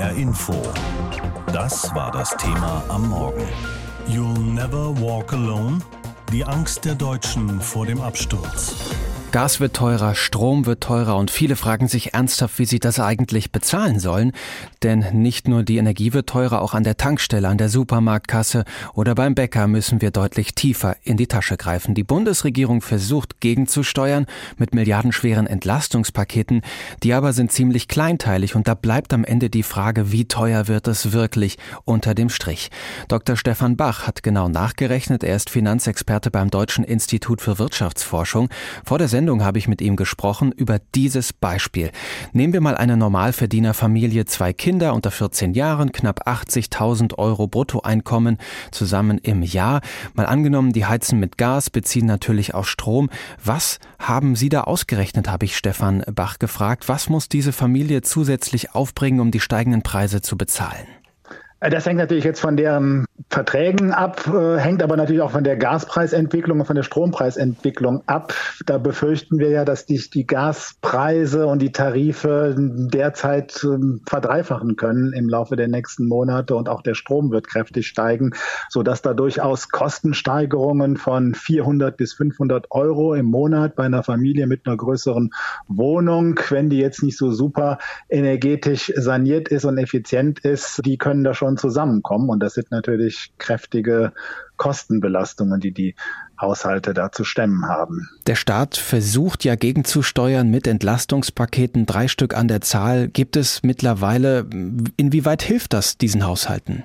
HR Info. Das war das Thema am Morgen. You'll never walk alone? Die Angst der Deutschen vor dem Absturz. Gas wird teurer, Strom wird teurer und viele fragen sich ernsthaft, wie sie das eigentlich bezahlen sollen. Denn nicht nur die Energie wird teurer, auch an der Tankstelle, an der Supermarktkasse oder beim Bäcker müssen wir deutlich tiefer in die Tasche greifen. Die Bundesregierung versucht gegenzusteuern mit milliardenschweren Entlastungspaketen, die aber sind ziemlich kleinteilig und da bleibt am Ende die Frage, wie teuer wird es wirklich unter dem Strich. Dr. Stefan Bach hat genau nachgerechnet, er ist Finanzexperte beim Deutschen Institut für Wirtschaftsforschung. Vor der habe ich mit ihm gesprochen über dieses Beispiel. Nehmen wir mal eine Normalverdienerfamilie, zwei Kinder unter 14 Jahren, knapp 80.000 Euro Bruttoeinkommen zusammen im Jahr. Mal angenommen, die heizen mit Gas, beziehen natürlich auch Strom. Was haben Sie da ausgerechnet, habe ich Stefan Bach gefragt. Was muss diese Familie zusätzlich aufbringen, um die steigenden Preise zu bezahlen? Das hängt natürlich jetzt von deren Verträgen ab, äh, hängt aber natürlich auch von der Gaspreisentwicklung und von der Strompreisentwicklung ab. Da befürchten wir ja, dass sich die Gaspreise und die Tarife derzeit äh, verdreifachen können im Laufe der nächsten Monate und auch der Strom wird kräftig steigen, so dass da durchaus Kostensteigerungen von 400 bis 500 Euro im Monat bei einer Familie mit einer größeren Wohnung, wenn die jetzt nicht so super energetisch saniert ist und effizient ist, die können da schon zusammenkommen und das sind natürlich kräftige Kostenbelastungen, die die Haushalte da zu stemmen haben. Der Staat versucht ja gegenzusteuern mit Entlastungspaketen, drei Stück an der Zahl. Gibt es mittlerweile, inwieweit hilft das diesen Haushalten?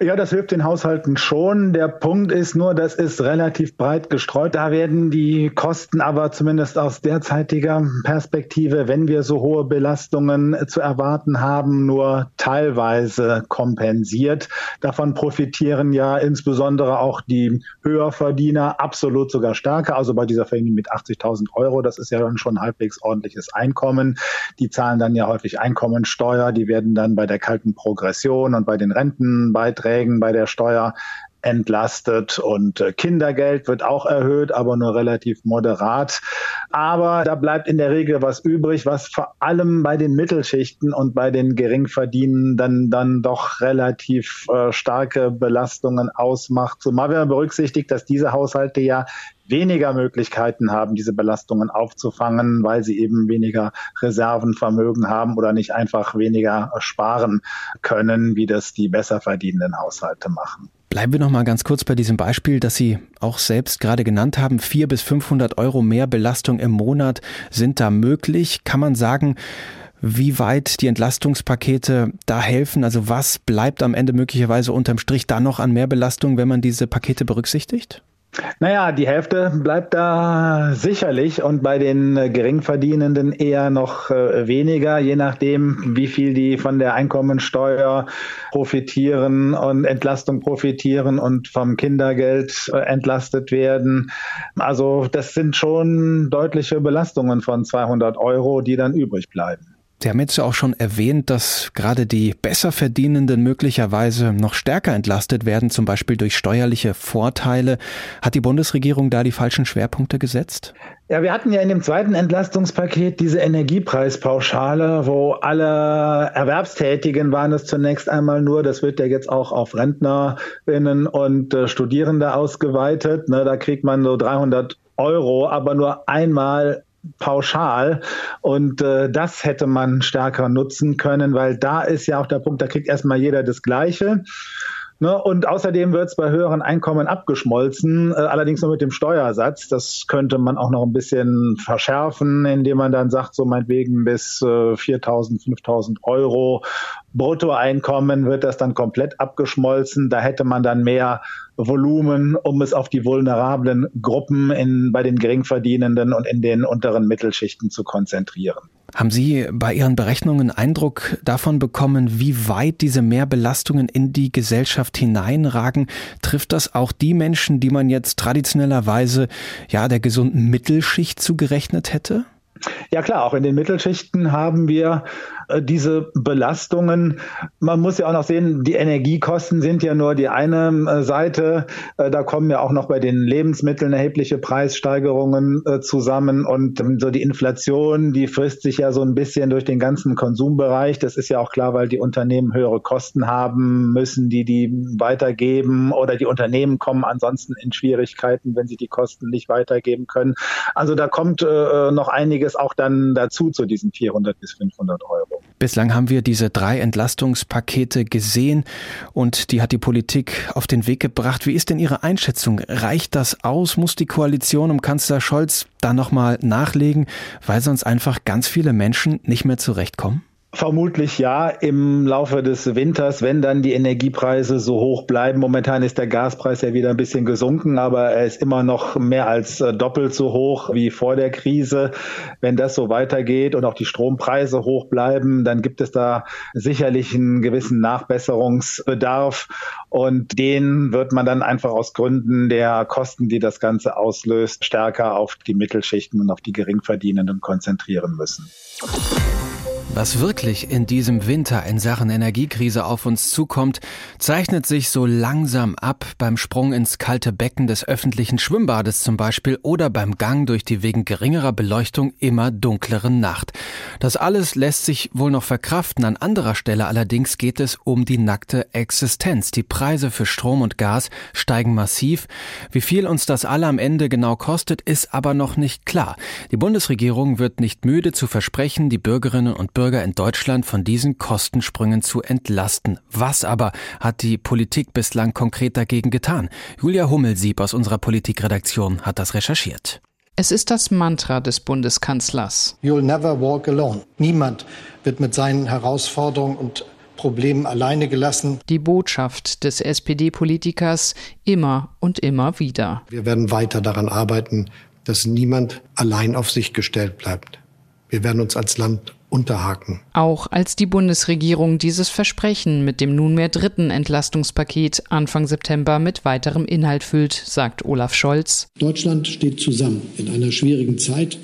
Ja, das hilft den Haushalten schon. Der Punkt ist nur, das ist relativ breit gestreut. Da werden die Kosten aber zumindest aus derzeitiger Perspektive, wenn wir so hohe Belastungen zu erwarten haben, nur teilweise kompensiert. Davon profitieren ja insbesondere auch die Höherverdiener absolut sogar stärker. Also bei dieser Familie mit 80.000 Euro, das ist ja dann schon halbwegs ordentliches Einkommen. Die zahlen dann ja häufig Einkommensteuer. Die werden dann bei der kalten Progression und bei den Renten Beiträgen bei der Steuer entlastet und äh, Kindergeld wird auch erhöht, aber nur relativ moderat. Aber da bleibt in der Regel was übrig, was vor allem bei den Mittelschichten und bei den Geringverdienenden dann doch relativ äh, starke Belastungen ausmacht. Zumal wenn man berücksichtigt, dass diese Haushalte ja weniger Möglichkeiten haben, diese Belastungen aufzufangen, weil sie eben weniger Reservenvermögen haben oder nicht einfach weniger sparen können, wie das die besser verdienenden Haushalte machen. Bleiben wir noch mal ganz kurz bei diesem Beispiel, das Sie auch selbst gerade genannt haben. Vier bis 500 Euro mehr Belastung im Monat sind da möglich. Kann man sagen, wie weit die Entlastungspakete da helfen? Also was bleibt am Ende möglicherweise unterm Strich da noch an Mehrbelastung, wenn man diese Pakete berücksichtigt? Naja, die Hälfte bleibt da sicherlich und bei den äh, Geringverdienenden eher noch äh, weniger, je nachdem, wie viel die von der Einkommensteuer profitieren und Entlastung profitieren und vom Kindergeld äh, entlastet werden. Also das sind schon deutliche Belastungen von 200 Euro, die dann übrig bleiben. Sie haben jetzt ja auch schon erwähnt, dass gerade die Besserverdienenden möglicherweise noch stärker entlastet werden, zum Beispiel durch steuerliche Vorteile. Hat die Bundesregierung da die falschen Schwerpunkte gesetzt? Ja, wir hatten ja in dem zweiten Entlastungspaket diese Energiepreispauschale, wo alle Erwerbstätigen waren es zunächst einmal nur, das wird ja jetzt auch auf Rentnerinnen und äh, Studierende ausgeweitet. Ne, da kriegt man so 300 Euro, aber nur einmal pauschal. Und äh, das hätte man stärker nutzen können, weil da ist ja auch der Punkt, da kriegt erstmal jeder das Gleiche. Ne? Und außerdem wird es bei höheren Einkommen abgeschmolzen, äh, allerdings nur mit dem Steuersatz. Das könnte man auch noch ein bisschen verschärfen, indem man dann sagt, so meinetwegen bis äh, 4.000, 5.000 Euro Bruttoeinkommen wird das dann komplett abgeschmolzen. Da hätte man dann mehr Volumen, um es auf die vulnerablen Gruppen in, bei den Geringverdienenden und in den unteren Mittelschichten zu konzentrieren. Haben Sie bei Ihren Berechnungen Eindruck davon bekommen, wie weit diese Mehrbelastungen in die Gesellschaft hineinragen? Trifft das auch die Menschen, die man jetzt traditionellerweise ja der gesunden Mittelschicht zugerechnet hätte? Ja klar, auch in den Mittelschichten haben wir diese Belastungen, man muss ja auch noch sehen, die Energiekosten sind ja nur die eine äh, Seite. Äh, da kommen ja auch noch bei den Lebensmitteln erhebliche Preissteigerungen zusammen und ähm, so die Inflation, die frisst sich ja so ein bisschen durch den ganzen Konsumbereich. Das ist ja auch klar, weil die Unternehmen höhere Kosten haben, müssen die die weitergeben oder die Unternehmen kommen ansonsten in Schwierigkeiten, wenn sie die Kosten nicht weitergeben können. Also da kommt äh, noch einiges auch dann dazu zu diesen 400 bis 500 Euro. Bislang haben wir diese drei Entlastungspakete gesehen und die hat die Politik auf den Weg gebracht. Wie ist denn Ihre Einschätzung? Reicht das aus? Muss die Koalition um Kanzler Scholz da nochmal nachlegen, weil sonst einfach ganz viele Menschen nicht mehr zurechtkommen? Vermutlich ja, im Laufe des Winters, wenn dann die Energiepreise so hoch bleiben. Momentan ist der Gaspreis ja wieder ein bisschen gesunken, aber er ist immer noch mehr als äh, doppelt so hoch wie vor der Krise. Wenn das so weitergeht und auch die Strompreise hoch bleiben, dann gibt es da sicherlich einen gewissen Nachbesserungsbedarf und den wird man dann einfach aus Gründen der Kosten, die das Ganze auslöst, stärker auf die Mittelschichten und auf die Geringverdienenden konzentrieren müssen. Was wirklich in diesem Winter in Sachen Energiekrise auf uns zukommt, zeichnet sich so langsam ab beim Sprung ins kalte Becken des öffentlichen Schwimmbades zum Beispiel oder beim Gang durch die wegen geringerer Beleuchtung immer dunkleren Nacht. Das alles lässt sich wohl noch verkraften. An anderer Stelle allerdings geht es um die nackte Existenz. Die Preise für Strom und Gas steigen massiv. Wie viel uns das alle am Ende genau kostet, ist aber noch nicht klar. Die Bundesregierung wird nicht müde zu versprechen, die Bürgerinnen und Bürger Bürger in Deutschland von diesen Kostensprüngen zu entlasten. Was aber hat die Politik bislang konkret dagegen getan? Julia Hummelsieb aus unserer Politikredaktion hat das recherchiert. Es ist das Mantra des Bundeskanzlers. You'll never walk alone. Niemand wird mit seinen Herausforderungen und Problemen alleine gelassen. Die Botschaft des SPD-Politikers immer und immer wieder. Wir werden weiter daran arbeiten, dass niemand allein auf sich gestellt bleibt. Wir werden uns als Land unterhaken. Auch als die Bundesregierung dieses Versprechen mit dem nunmehr dritten Entlastungspaket Anfang September mit weiterem Inhalt füllt, sagt Olaf Scholz. Deutschland steht zusammen in einer schwierigen Zeit.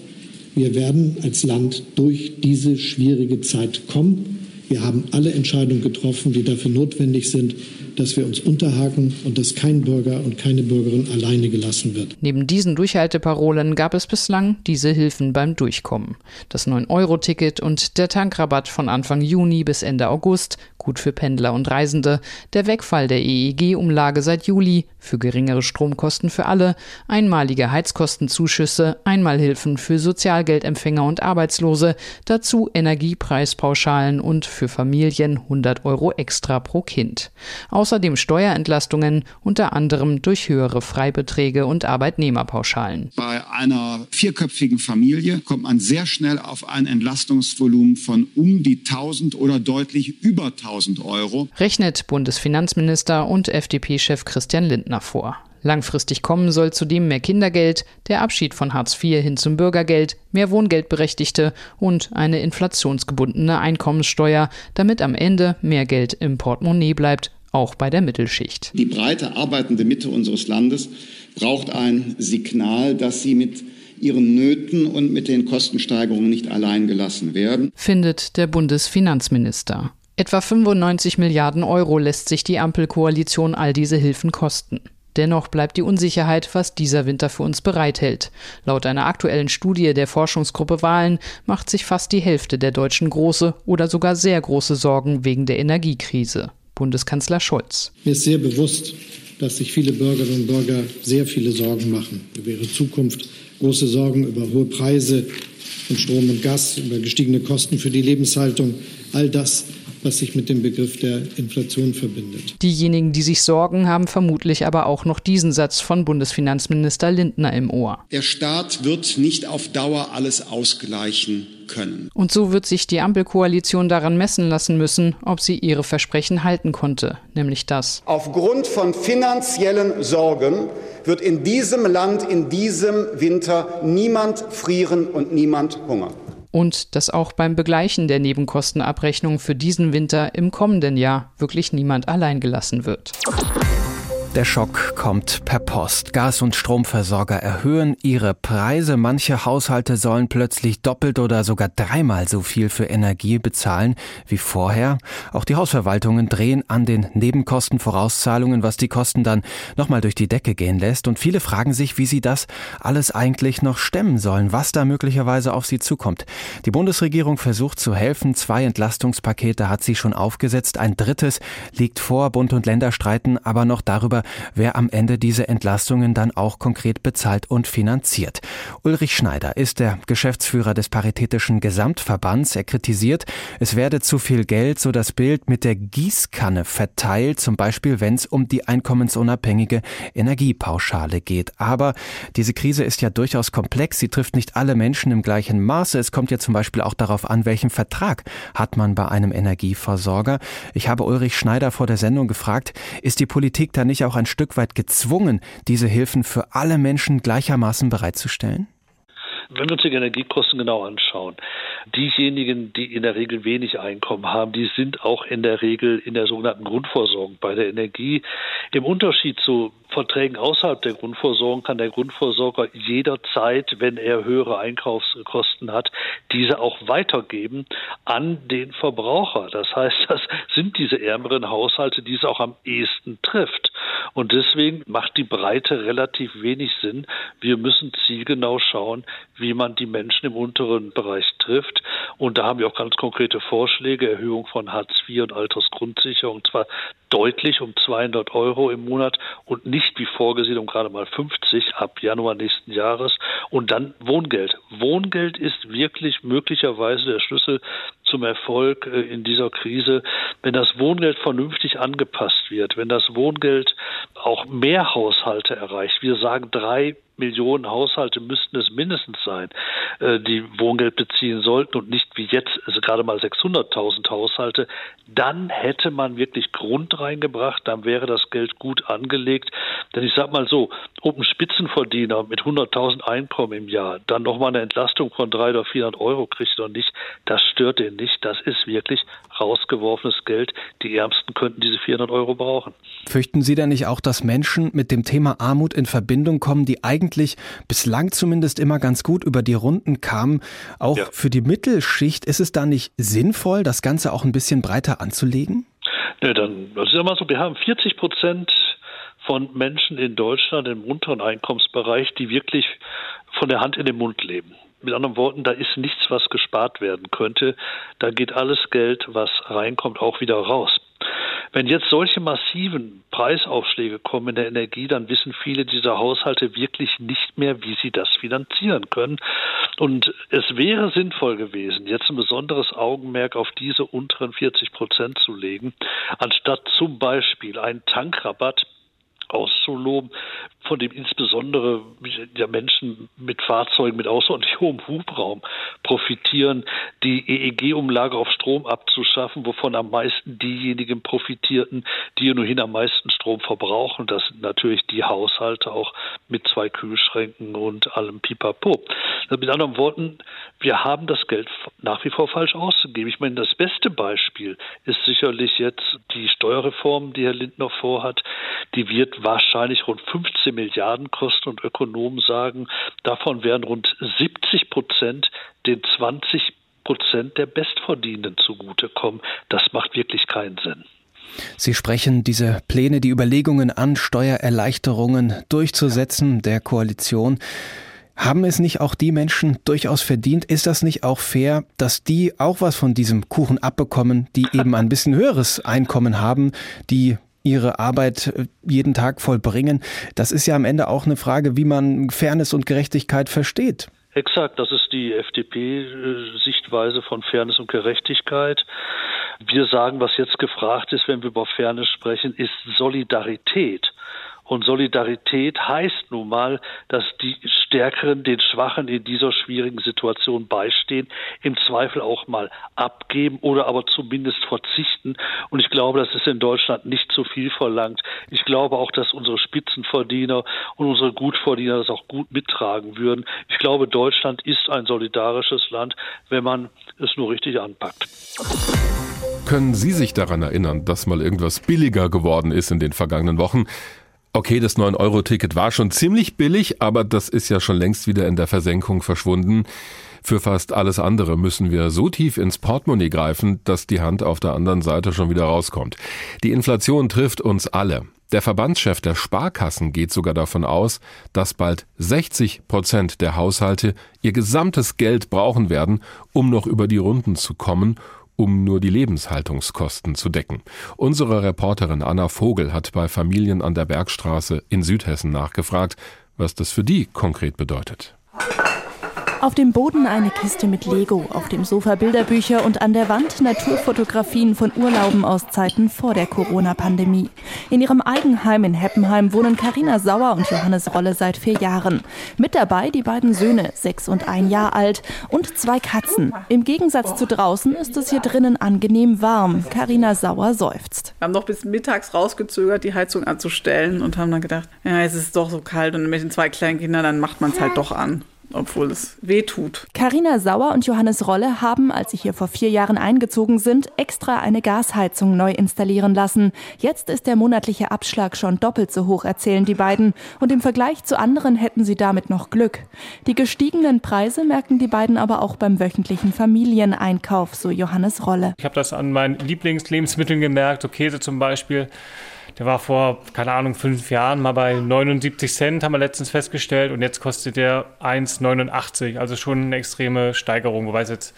Wir werden als Land durch diese schwierige Zeit kommen. Wir haben alle Entscheidungen getroffen, die dafür notwendig sind, dass wir uns unterhaken und dass kein Bürger und keine Bürgerin alleine gelassen wird. Neben diesen Durchhalteparolen gab es bislang diese Hilfen beim Durchkommen. Das 9-Euro-Ticket und der Tankrabatt von Anfang Juni bis Ende August, gut für Pendler und Reisende, der Wegfall der EEG-Umlage seit Juli, für geringere Stromkosten für alle, einmalige Heizkostenzuschüsse, Einmalhilfen für Sozialgeldempfänger und Arbeitslose, dazu Energiepreispauschalen und für Familien 100 Euro extra pro Kind. Außerdem Steuerentlastungen, unter anderem durch höhere Freibeträge und Arbeitnehmerpauschalen. Bei einer vierköpfigen Familie kommt man sehr schnell auf ein Entlastungsvolumen von um die 1000 oder deutlich über 1000 Euro. Rechnet Bundesfinanzminister und FDP-Chef Christian Lindner vor. Langfristig kommen soll zudem mehr Kindergeld, der Abschied von Hartz IV hin zum Bürgergeld, mehr Wohngeldberechtigte und eine inflationsgebundene Einkommenssteuer, damit am Ende mehr Geld im Portemonnaie bleibt, auch bei der Mittelschicht. Die breite arbeitende Mitte unseres Landes braucht ein Signal, dass sie mit ihren Nöten und mit den Kostensteigerungen nicht allein gelassen werden, findet der Bundesfinanzminister. Etwa 95 Milliarden Euro lässt sich die Ampelkoalition all diese Hilfen kosten. Dennoch bleibt die Unsicherheit, was dieser Winter für uns bereithält. Laut einer aktuellen Studie der Forschungsgruppe Wahlen macht sich fast die Hälfte der Deutschen große oder sogar sehr große Sorgen wegen der Energiekrise. Bundeskanzler Scholz. Mir ist sehr bewusst, dass sich viele Bürgerinnen und Bürger sehr viele Sorgen machen über ihre Zukunft, große Sorgen über hohe Preise von Strom und Gas, über gestiegene Kosten für die Lebenshaltung. All das was sich mit dem Begriff der Inflation verbindet. Diejenigen, die sich sorgen, haben vermutlich aber auch noch diesen Satz von Bundesfinanzminister Lindner im Ohr. Der Staat wird nicht auf Dauer alles ausgleichen können. Und so wird sich die Ampelkoalition daran messen lassen müssen, ob sie ihre Versprechen halten konnte, nämlich das. Aufgrund von finanziellen Sorgen wird in diesem Land in diesem Winter niemand frieren und niemand hungern und dass auch beim Begleichen der Nebenkostenabrechnung für diesen Winter im kommenden Jahr wirklich niemand allein gelassen wird. Der Schock kommt per Post. Gas- und Stromversorger erhöhen ihre Preise. Manche Haushalte sollen plötzlich doppelt oder sogar dreimal so viel für Energie bezahlen wie vorher. Auch die Hausverwaltungen drehen an den Nebenkostenvorauszahlungen, was die Kosten dann nochmal durch die Decke gehen lässt. Und viele fragen sich, wie sie das alles eigentlich noch stemmen sollen, was da möglicherweise auf sie zukommt. Die Bundesregierung versucht zu helfen. Zwei Entlastungspakete hat sie schon aufgesetzt. Ein drittes liegt vor. Bund und Länder streiten aber noch darüber, wer am Ende diese Entlastungen dann auch konkret bezahlt und finanziert. Ulrich Schneider ist der Geschäftsführer des Paritätischen Gesamtverbands. Er kritisiert, es werde zu viel Geld, so das Bild mit der Gießkanne verteilt, zum Beispiel wenn es um die einkommensunabhängige Energiepauschale geht. Aber diese Krise ist ja durchaus komplex. Sie trifft nicht alle Menschen im gleichen Maße. Es kommt ja zum Beispiel auch darauf an, welchen Vertrag hat man bei einem Energieversorger. Ich habe Ulrich Schneider vor der Sendung gefragt, ist die Politik da nicht auch auch ein Stück weit gezwungen, diese Hilfen für alle Menschen gleichermaßen bereitzustellen? Wenn wir uns die Energiekosten genau anschauen, diejenigen, die in der Regel wenig Einkommen haben, die sind auch in der Regel in der sogenannten Grundversorgung bei der Energie. Im Unterschied zu Verträgen außerhalb der Grundversorgung kann der Grundversorger jederzeit, wenn er höhere Einkaufskosten hat, diese auch weitergeben an den Verbraucher. Das heißt, das sind diese ärmeren Haushalte, die es auch am ehesten trifft. Und deswegen macht die Breite relativ wenig Sinn. Wir müssen zielgenau schauen, wie man die Menschen im unteren Bereich trifft. Und da haben wir auch ganz konkrete Vorschläge, Erhöhung von Hartz IV und Altersgrundsicherung, zwar deutlich um 200 Euro im Monat und nicht wie vorgesehen um gerade mal 50 ab Januar nächsten Jahres. Und dann Wohngeld. Wohngeld ist wirklich möglicherweise der Schlüssel zum Erfolg äh, in dieser Krise, wenn das Wohngeld vernünftig angepasst wird, wenn das Wohngeld auch mehr Haushalte erreicht. Wir sagen drei Millionen Haushalte müssten es mindestens sein, äh, die Wohngeld beziehen sollten und nicht wie jetzt also gerade mal 600.000 Haushalte, dann hätte man wirklich Grund reingebracht, dann wäre das Geld gut angelegt. Denn ich sage mal so, ob ein Spitzenverdiener mit 100.000 Einkommen im Jahr dann nochmal eine Entlastung von 300 oder 400 Euro kriegt oder nicht, das stört den nicht. Das ist wirklich rausgeworfenes Geld. Die Ärmsten könnten diese 400 Euro brauchen. Fürchten Sie denn nicht auch, dass Menschen mit dem Thema Armut in Verbindung kommen, die eigentlich eigentlich bislang zumindest immer ganz gut über die Runden kamen. Auch ja. für die Mittelschicht ist es da nicht sinnvoll, das Ganze auch ein bisschen breiter anzulegen? Ne, dann, das ist ja mal so, wir haben 40 Prozent von Menschen in Deutschland im unteren Einkommensbereich, die wirklich von der Hand in den Mund leben. Mit anderen Worten, da ist nichts, was gespart werden könnte. Da geht alles Geld, was reinkommt, auch wieder raus. Wenn jetzt solche massiven Preisaufschläge kommen in der Energie, dann wissen viele dieser Haushalte wirklich nicht mehr, wie sie das finanzieren können. Und es wäre sinnvoll gewesen, jetzt ein besonderes Augenmerk auf diese unteren 40 Prozent zu legen, anstatt zum Beispiel einen Tankrabatt auszuloben, von dem insbesondere ja, Menschen mit Fahrzeugen mit außerordentlich hohem Hubraum profitieren, die EEG-Umlage auf Strom abzuschaffen, wovon am meisten diejenigen profitierten, die ohnehin am meisten Strom verbrauchen. Das sind natürlich die Haushalte auch mit zwei Kühlschränken und allem Pipapo. Mit anderen Worten, wir haben das Geld nach wie vor falsch ausgegeben. Ich meine, das beste Beispiel ist sicherlich jetzt die Steuerreform, die Herr Lindner vorhat. Die wird wahrscheinlich rund 15 Milliarden kosten und Ökonomen sagen, davon werden rund 70 Prozent den 20 Prozent der Bestverdienenden zugutekommen. Das macht wirklich keinen Sinn. Sie sprechen diese Pläne, die Überlegungen an, Steuererleichterungen durchzusetzen der Koalition. Haben es nicht auch die Menschen durchaus verdient? Ist das nicht auch fair, dass die auch was von diesem Kuchen abbekommen, die eben ein bisschen höheres Einkommen haben, die ihre Arbeit äh, jeden Tag vollbringen? Das ist ja am Ende auch eine Frage, wie man Fairness und Gerechtigkeit versteht. Exakt, das ist die FDP-Sichtweise von Fairness und Gerechtigkeit. Wir sagen, was jetzt gefragt ist, wenn wir über Fairness sprechen, ist Solidarität. Und Solidarität heißt nun mal, dass die Stärkeren den Schwachen in dieser schwierigen Situation beistehen, im Zweifel auch mal abgeben oder aber zumindest verzichten. Und ich glaube, das ist in Deutschland nicht zu viel verlangt. Ich glaube auch, dass unsere Spitzenverdiener und unsere Gutverdiener das auch gut mittragen würden. Ich glaube, Deutschland ist ein solidarisches Land, wenn man es nur richtig anpackt. Können Sie sich daran erinnern, dass mal irgendwas billiger geworden ist in den vergangenen Wochen? Okay, das 9-Euro-Ticket war schon ziemlich billig, aber das ist ja schon längst wieder in der Versenkung verschwunden. Für fast alles andere müssen wir so tief ins Portemonnaie greifen, dass die Hand auf der anderen Seite schon wieder rauskommt. Die Inflation trifft uns alle. Der Verbandschef der Sparkassen geht sogar davon aus, dass bald 60 Prozent der Haushalte ihr gesamtes Geld brauchen werden, um noch über die Runden zu kommen um nur die Lebenshaltungskosten zu decken. Unsere Reporterin Anna Vogel hat bei Familien an der Bergstraße in Südhessen nachgefragt, was das für die konkret bedeutet. Auf dem Boden eine Kiste mit Lego, auf dem Sofa Bilderbücher und an der Wand Naturfotografien von Urlauben aus Zeiten vor der Corona-Pandemie. In ihrem Eigenheim in Heppenheim wohnen Karina Sauer und Johannes Rolle seit vier Jahren. Mit dabei die beiden Söhne, sechs und ein Jahr alt, und zwei Katzen. Im Gegensatz zu draußen ist es hier drinnen angenehm warm. Karina Sauer seufzt. Wir haben noch bis mittags rausgezögert, die Heizung anzustellen und haben dann gedacht, ja, es ist doch so kalt und mit den zwei kleinen Kindern, dann macht man es halt doch an obwohl es weh tut. Carina Sauer und Johannes Rolle haben, als sie hier vor vier Jahren eingezogen sind, extra eine Gasheizung neu installieren lassen. Jetzt ist der monatliche Abschlag schon doppelt so hoch, erzählen die beiden. Und im Vergleich zu anderen hätten sie damit noch Glück. Die gestiegenen Preise merken die beiden aber auch beim wöchentlichen Familieneinkauf, so Johannes Rolle. Ich habe das an meinen Lieblingslebensmitteln gemerkt, so Käse zum Beispiel. Der war vor, keine Ahnung, fünf Jahren mal bei 79 Cent, haben wir letztens festgestellt. Und jetzt kostet der 1,89. Also schon eine extreme Steigerung, wobei es jetzt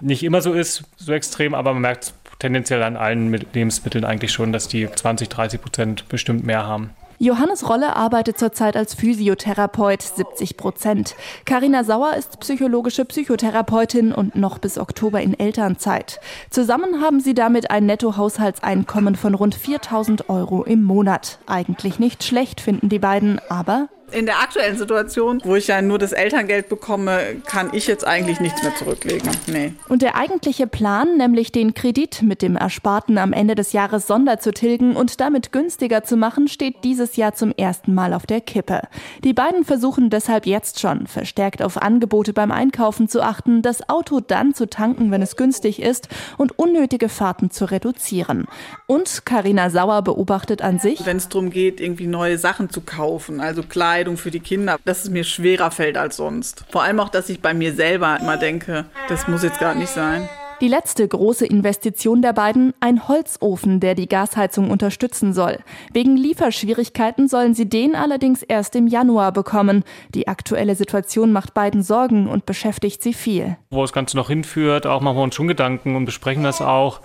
nicht immer so ist, so extrem, aber man merkt tendenziell an allen Lebensmitteln eigentlich schon, dass die 20, 30 Prozent bestimmt mehr haben. Johannes Rolle arbeitet zurzeit als Physiotherapeut, 70 Prozent. Carina Sauer ist psychologische Psychotherapeutin und noch bis Oktober in Elternzeit. Zusammen haben sie damit ein Nettohaushaltseinkommen von rund 4000 Euro im Monat. Eigentlich nicht schlecht, finden die beiden, aber in der aktuellen Situation, wo ich ja nur das Elterngeld bekomme, kann ich jetzt eigentlich nichts mehr zurücklegen. Nee. Und der eigentliche Plan, nämlich den Kredit mit dem Ersparten am Ende des Jahres sonder zu tilgen und damit günstiger zu machen, steht dieses Jahr zum ersten Mal auf der Kippe. Die beiden versuchen deshalb jetzt schon, verstärkt auf Angebote beim Einkaufen zu achten, das Auto dann zu tanken, wenn es günstig ist und unnötige Fahrten zu reduzieren. Und Karina Sauer beobachtet an sich, wenn es darum geht, irgendwie neue Sachen zu kaufen, also klar Kleidung für die Kinder, dass es mir schwerer fällt als sonst. Vor allem auch, dass ich bei mir selber immer denke, das muss jetzt gar nicht sein. Die letzte große Investition der beiden, ein Holzofen, der die Gasheizung unterstützen soll. Wegen Lieferschwierigkeiten sollen sie den allerdings erst im Januar bekommen. Die aktuelle Situation macht beiden Sorgen und beschäftigt sie viel. Wo das Ganze noch hinführt, auch machen wir uns schon Gedanken und besprechen das auch.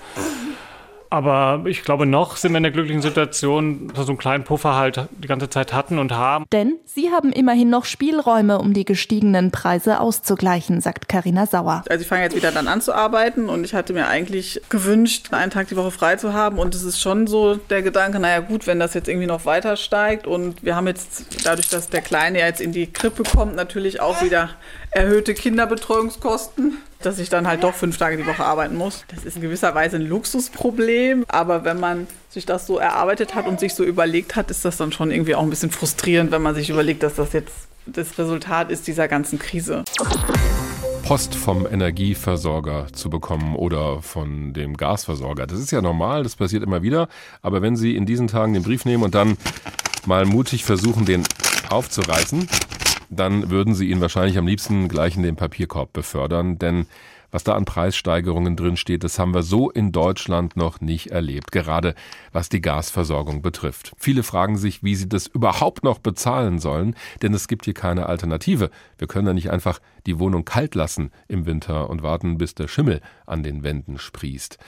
Aber ich glaube, noch sind wir in der glücklichen Situation, dass wir so einen kleinen Puffer halt die ganze Zeit hatten und haben. Denn sie haben immerhin noch Spielräume, um die gestiegenen Preise auszugleichen, sagt Karina Sauer. Also ich fange jetzt wieder dann an zu arbeiten und ich hatte mir eigentlich gewünscht, einen Tag die Woche frei zu haben. Und es ist schon so der Gedanke, naja gut, wenn das jetzt irgendwie noch weiter steigt und wir haben jetzt dadurch, dass der Kleine jetzt in die Krippe kommt, natürlich auch wieder erhöhte Kinderbetreuungskosten dass ich dann halt doch fünf Tage die Woche arbeiten muss. Das ist in gewisser Weise ein Luxusproblem, aber wenn man sich das so erarbeitet hat und sich so überlegt hat, ist das dann schon irgendwie auch ein bisschen frustrierend, wenn man sich überlegt, dass das jetzt das Resultat ist dieser ganzen Krise. Post vom Energieversorger zu bekommen oder von dem Gasversorger. Das ist ja normal, das passiert immer wieder. Aber wenn Sie in diesen Tagen den Brief nehmen und dann mal mutig versuchen, den aufzureißen, dann würden sie ihn wahrscheinlich am liebsten gleich in den Papierkorb befördern, denn was da an Preissteigerungen drin steht, das haben wir so in Deutschland noch nicht erlebt, gerade was die Gasversorgung betrifft. Viele fragen sich, wie sie das überhaupt noch bezahlen sollen, denn es gibt hier keine Alternative. Wir können ja nicht einfach die Wohnung kalt lassen im Winter und warten, bis der Schimmel an den Wänden sprießt.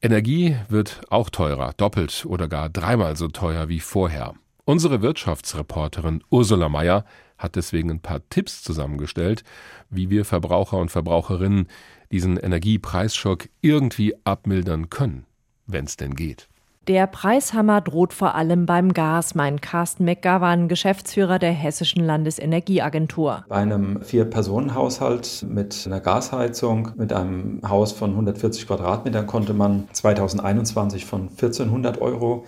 Energie wird auch teurer, doppelt oder gar dreimal so teuer wie vorher. Unsere Wirtschaftsreporterin Ursula Mayer hat deswegen ein paar Tipps zusammengestellt, wie wir Verbraucher und Verbraucherinnen diesen Energiepreisschock irgendwie abmildern können, wenn es denn geht. Der Preishammer droht vor allem beim Gas, meint Carsten McGovern, Geschäftsführer der Hessischen Landesenergieagentur. Bei einem Vier-Personen-Haushalt mit einer Gasheizung, mit einem Haus von 140 Quadratmetern konnte man 2021 von 1400 Euro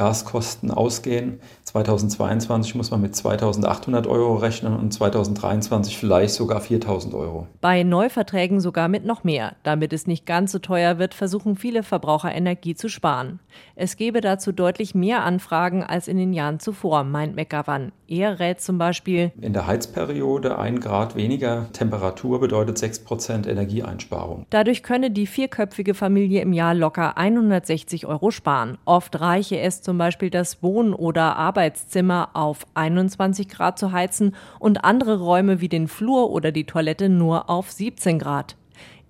Gaskosten ausgehen. 2022 muss man mit 2800 Euro rechnen und 2023 vielleicht sogar 4000 Euro. Bei Neuverträgen sogar mit noch mehr. Damit es nicht ganz so teuer wird, versuchen viele Verbraucher Energie zu sparen. Es gebe dazu deutlich mehr Anfragen als in den Jahren zuvor, meint McGovern. Er rät zum Beispiel, in der Heizperiode ein Grad weniger Temperatur bedeutet 6 Prozent Energieeinsparung. Dadurch könne die vierköpfige Familie im Jahr locker 160 Euro sparen. Oft reiche es zum Beispiel das Wohn- oder Arbeitszimmer auf 21 Grad zu heizen und andere Räume wie den Flur oder die Toilette nur auf 17 Grad.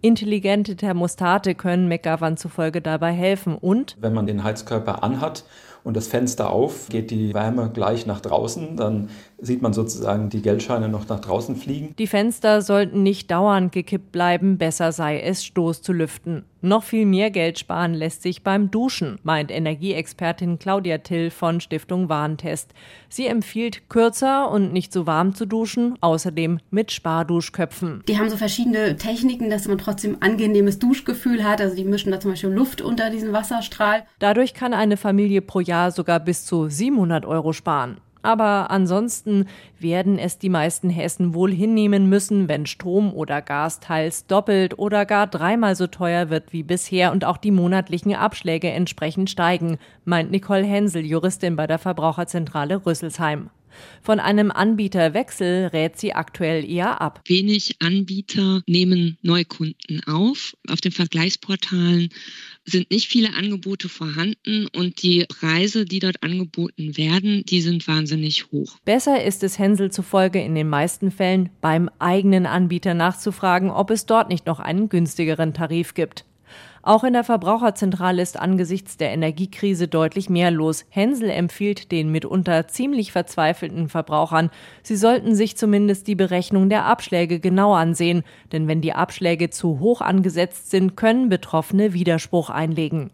Intelligente Thermostate können McGovern zufolge dabei helfen und wenn man den Heizkörper anhat und das Fenster auf, geht die Wärme gleich nach draußen, dann sieht man sozusagen die Geldscheine noch nach draußen fliegen. Die Fenster sollten nicht dauernd gekippt bleiben, besser sei es, Stoß zu lüften. Noch viel mehr Geld sparen lässt sich beim Duschen, meint Energieexpertin Claudia Till von Stiftung Warentest. Sie empfiehlt, kürzer und nicht so warm zu duschen, außerdem mit Sparduschköpfen. Die haben so verschiedene Techniken, dass man trotzdem angenehmes Duschgefühl hat. Also die mischen da zum Beispiel Luft unter diesen Wasserstrahl. Dadurch kann eine Familie pro Jahr sogar bis zu 700 Euro sparen. Aber ansonsten werden es die meisten Hessen wohl hinnehmen müssen, wenn Strom oder Gas teils doppelt oder gar dreimal so teuer wird wie bisher und auch die monatlichen Abschläge entsprechend steigen, meint Nicole Hensel, Juristin bei der Verbraucherzentrale Rüsselsheim. Von einem Anbieterwechsel rät sie aktuell eher ab. Wenig Anbieter nehmen Neukunden auf. Auf den Vergleichsportalen sind nicht viele Angebote vorhanden und die Preise, die dort angeboten werden, die sind wahnsinnig hoch. Besser ist es Hänsel zufolge in den meisten Fällen beim eigenen Anbieter nachzufragen, ob es dort nicht noch einen günstigeren Tarif gibt. Auch in der Verbraucherzentrale ist angesichts der Energiekrise deutlich mehr los. Hensel empfiehlt den mitunter ziemlich verzweifelten Verbrauchern, sie sollten sich zumindest die Berechnung der Abschläge genau ansehen, denn wenn die Abschläge zu hoch angesetzt sind, können Betroffene Widerspruch einlegen.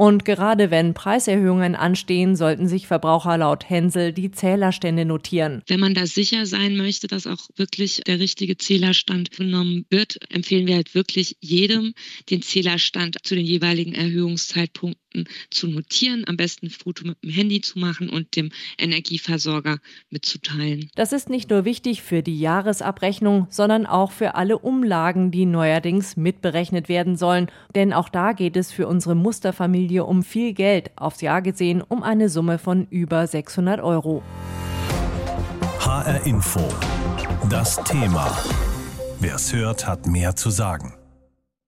Und gerade wenn Preiserhöhungen anstehen, sollten sich Verbraucher laut Hensel die Zählerstände notieren. Wenn man da sicher sein möchte, dass auch wirklich der richtige Zählerstand genommen wird, empfehlen wir halt wirklich jedem, den Zählerstand zu den jeweiligen Erhöhungszeitpunkten zu notieren, am besten ein Foto mit dem Handy zu machen und dem Energieversorger mitzuteilen. Das ist nicht nur wichtig für die Jahresabrechnung, sondern auch für alle Umlagen, die neuerdings mitberechnet werden sollen. Denn auch da geht es für unsere Musterfamilie Familie um viel Geld, aufs Jahr gesehen um eine Summe von über 600 Euro. HR Info. Das Thema. Wer es hört, hat mehr zu sagen.